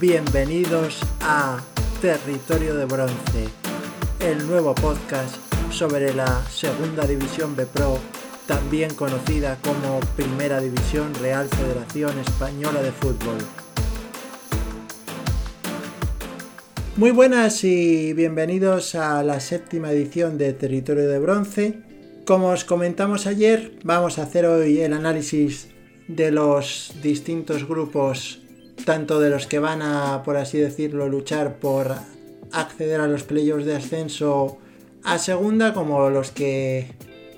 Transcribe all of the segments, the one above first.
Bienvenidos a Territorio de Bronce, el nuevo podcast sobre la Segunda División B Pro, también conocida como Primera División Real Federación Española de Fútbol. Muy buenas y bienvenidos a la séptima edición de Territorio de Bronce. Como os comentamos ayer, vamos a hacer hoy el análisis de los distintos grupos, tanto de los que van a, por así decirlo, luchar por acceder a los playoffs de ascenso a segunda, como los que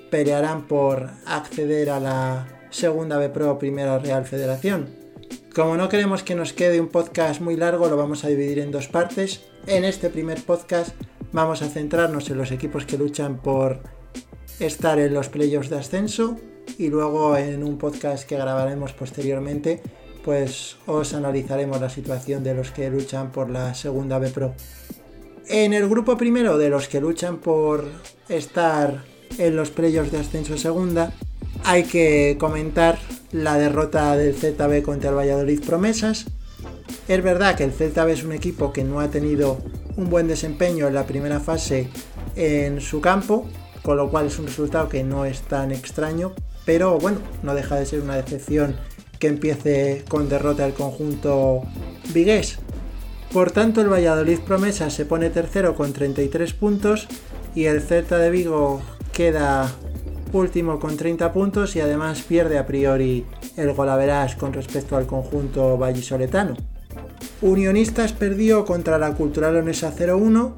pelearán por acceder a la segunda B Pro Primera Real Federación. Como no queremos que nos quede un podcast muy largo, lo vamos a dividir en dos partes. En este primer podcast vamos a centrarnos en los equipos que luchan por estar en los playoffs de ascenso y luego en un podcast que grabaremos posteriormente pues os analizaremos la situación de los que luchan por la segunda B Pro. En el grupo primero de los que luchan por estar en los playoffs de ascenso segunda, hay que comentar la derrota del ZB contra el Valladolid Promesas. Es verdad que el ZB es un equipo que no ha tenido un buen desempeño en la primera fase en su campo, con lo cual es un resultado que no es tan extraño, pero bueno, no deja de ser una decepción empiece con derrota el conjunto vigués. Por tanto, el Valladolid Promesa se pone tercero con 33 puntos y el Celta de Vigo queda último con 30 puntos y además pierde a priori el golaveras con respecto al conjunto vallisoletano. Unionistas perdió contra la Cultural Leonesa 0-1,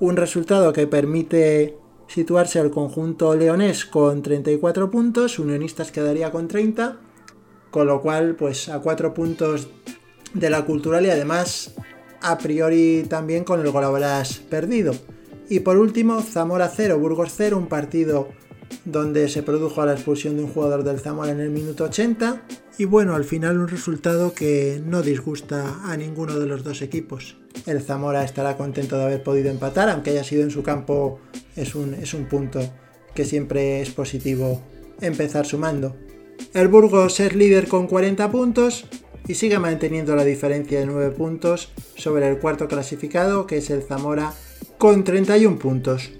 un resultado que permite situarse al conjunto leonés con 34 puntos, Unionistas quedaría con 30, con lo cual pues a 4 puntos de la cultural y además a priori también con el Golaboras perdido. Y por último, Zamora 0, Burgos 0, un partido donde se produjo la expulsión de un jugador del Zamora en el minuto 80. Y bueno, al final un resultado que no disgusta a ninguno de los dos equipos. El Zamora estará contento de haber podido empatar, aunque haya sido en su campo, es un, es un punto que siempre es positivo empezar sumando. El Burgos es líder con 40 puntos y sigue manteniendo la diferencia de 9 puntos sobre el cuarto clasificado, que es el Zamora, con 31 puntos.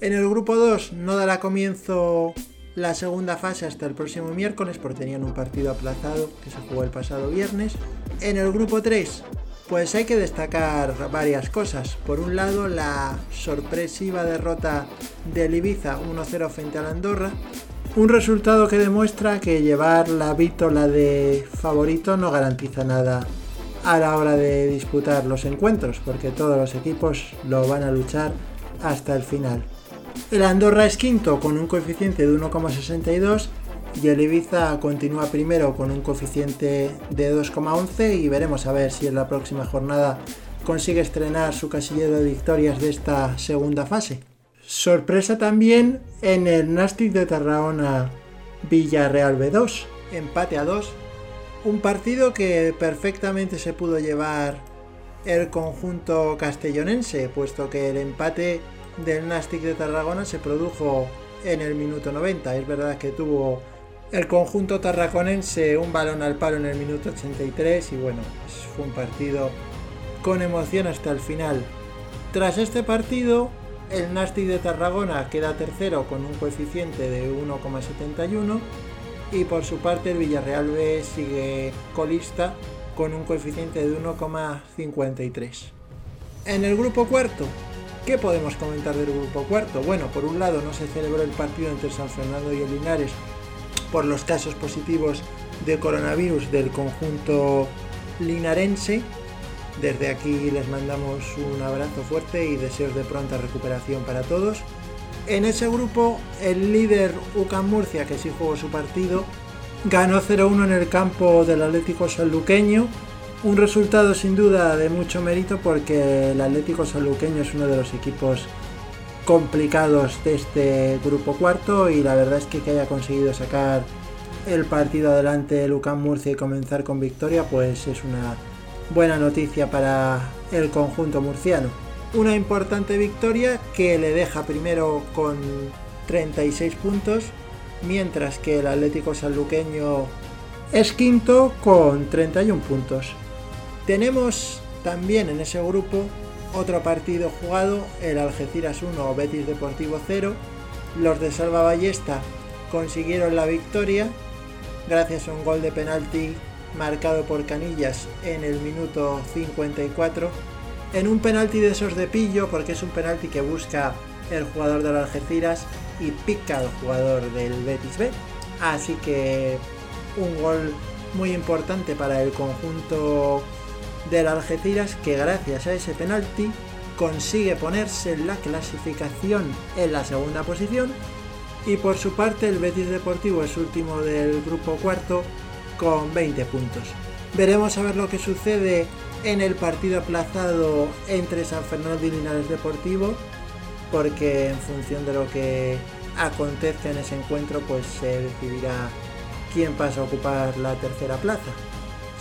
En el grupo 2 no dará comienzo la segunda fase hasta el próximo miércoles porque tenían un partido aplazado que se jugó el pasado viernes. En el grupo 3 pues hay que destacar varias cosas. Por un lado, la sorpresiva derrota del Ibiza 1-0 frente la Andorra. Un resultado que demuestra que llevar la vítola de favorito no garantiza nada a la hora de disputar los encuentros, porque todos los equipos lo van a luchar hasta el final. El Andorra es quinto con un coeficiente de 1,62 y el Ibiza continúa primero con un coeficiente de 2,11 y veremos a ver si en la próxima jornada consigue estrenar su casillero de victorias de esta segunda fase. Sorpresa también en el Nastic de Tarragona Villarreal B2, empate a 2, un partido que perfectamente se pudo llevar el conjunto castellonense, puesto que el empate del Nastic de Tarragona se produjo en el minuto 90. Es verdad que tuvo el conjunto tarraconense un balón al palo en el minuto 83 y bueno, pues fue un partido con emoción hasta el final. Tras este partido, el Nastic de Tarragona queda tercero con un coeficiente de 1,71 y por su parte el Villarreal B sigue colista con un coeficiente de 1,53. En el grupo cuarto, ¿qué podemos comentar del grupo cuarto? Bueno, por un lado no se celebró el partido entre San Fernando y el Linares por los casos positivos de coronavirus del conjunto linarense. Desde aquí les mandamos un abrazo fuerte y deseos de pronta recuperación para todos. En ese grupo, el líder UCAM Murcia, que sí jugó su partido, ganó 0-1 en el campo del Atlético Sanluqueño. Un resultado sin duda de mucho mérito porque el Atlético Sanluqueño es uno de los equipos complicados de este grupo cuarto y la verdad es que que haya conseguido sacar el partido adelante Lucas Murcia y comenzar con victoria pues es una buena noticia para el conjunto murciano. Una importante victoria que le deja primero con 36 puntos mientras que el Atlético Sanluqueño es quinto con 31 puntos. Tenemos También en ese grupo, otro partido jugado, el Algeciras 1 Betis Deportivo 0. Los de Salva Ballesta consiguieron la victoria gracias a un gol de penalti marcado por Canillas en el minuto 54. En un penalti de esos de pillo, porque es un penalti que busca el jugador del Algeciras y pica al jugador del Betis B. Así que un gol muy importante para el conjunto del Algeciras que gracias a ese penalti consigue ponerse en la clasificación en la segunda posición y por su parte el Betis Deportivo es último del grupo cuarto con 20 puntos. Veremos a ver lo que sucede en el partido aplazado entre San Fernando y Linares Deportivo porque en función de lo que acontezca en ese encuentro pues se decidirá quién pasa a ocupar la tercera plaza.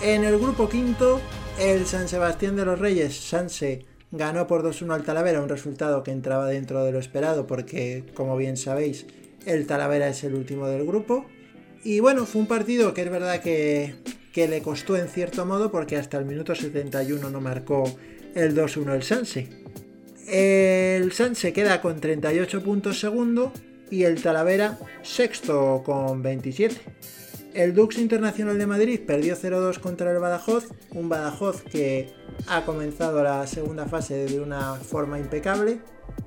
En el grupo quinto, el San Sebastián de los Reyes, Sanse, ganó por 2-1 al Talavera, un resultado que entraba dentro de lo esperado porque, como bien sabéis, el Talavera es el último del grupo. Y bueno, fue un partido que es verdad que, que le costó en cierto modo porque hasta el minuto 71 no marcó el 2-1 el Sanse. El Sanse queda con 38 puntos segundo y el Talavera sexto con 27. El Dux Internacional de Madrid perdió 0-2 contra el Badajoz, un Badajoz que ha comenzado la segunda fase de una forma impecable,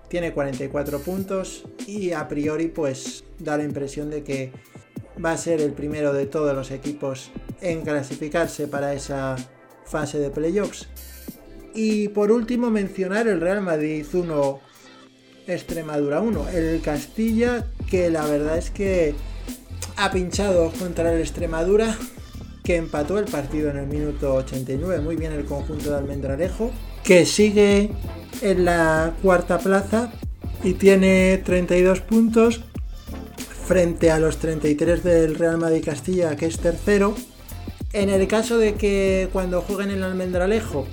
tiene 44 puntos y a priori pues da la impresión de que va a ser el primero de todos los equipos en clasificarse para esa fase de playoffs. Y por último mencionar el Real Madrid 1 Extremadura 1, el Castilla que la verdad es que ha pinchado contra el Extremadura, que empató el partido en el minuto 89. Muy bien el conjunto de Almendralejo, que sigue en la cuarta plaza y tiene 32 puntos frente a los 33 del Real Madrid Castilla, que es tercero. En el caso de que cuando jueguen en el Almendralejo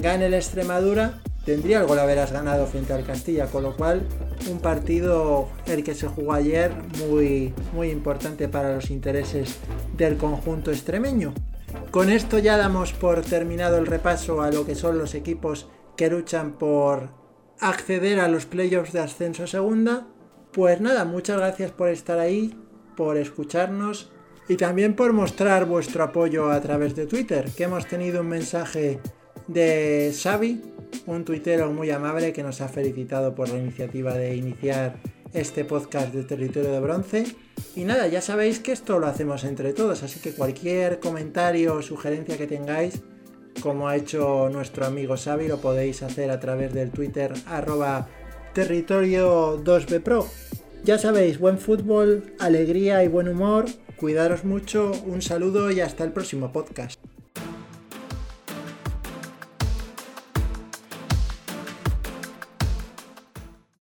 gane el Extremadura, tendría el gol haberás ganado frente al Castilla, con lo cual un partido el que se jugó ayer muy, muy importante para los intereses del conjunto extremeño. Con esto ya damos por terminado el repaso a lo que son los equipos que luchan por acceder a los playoffs de ascenso segunda. Pues nada, muchas gracias por estar ahí, por escucharnos y también por mostrar vuestro apoyo a través de Twitter, que hemos tenido un mensaje de Xavi, un tuitero muy amable que nos ha felicitado por la iniciativa de iniciar este podcast de Territorio de Bronce. Y nada, ya sabéis que esto lo hacemos entre todos, así que cualquier comentario o sugerencia que tengáis, como ha hecho nuestro amigo Xavi, lo podéis hacer a través del Twitter arroba territorio 2bpro. Ya sabéis, buen fútbol, alegría y buen humor. Cuidaros mucho, un saludo y hasta el próximo podcast.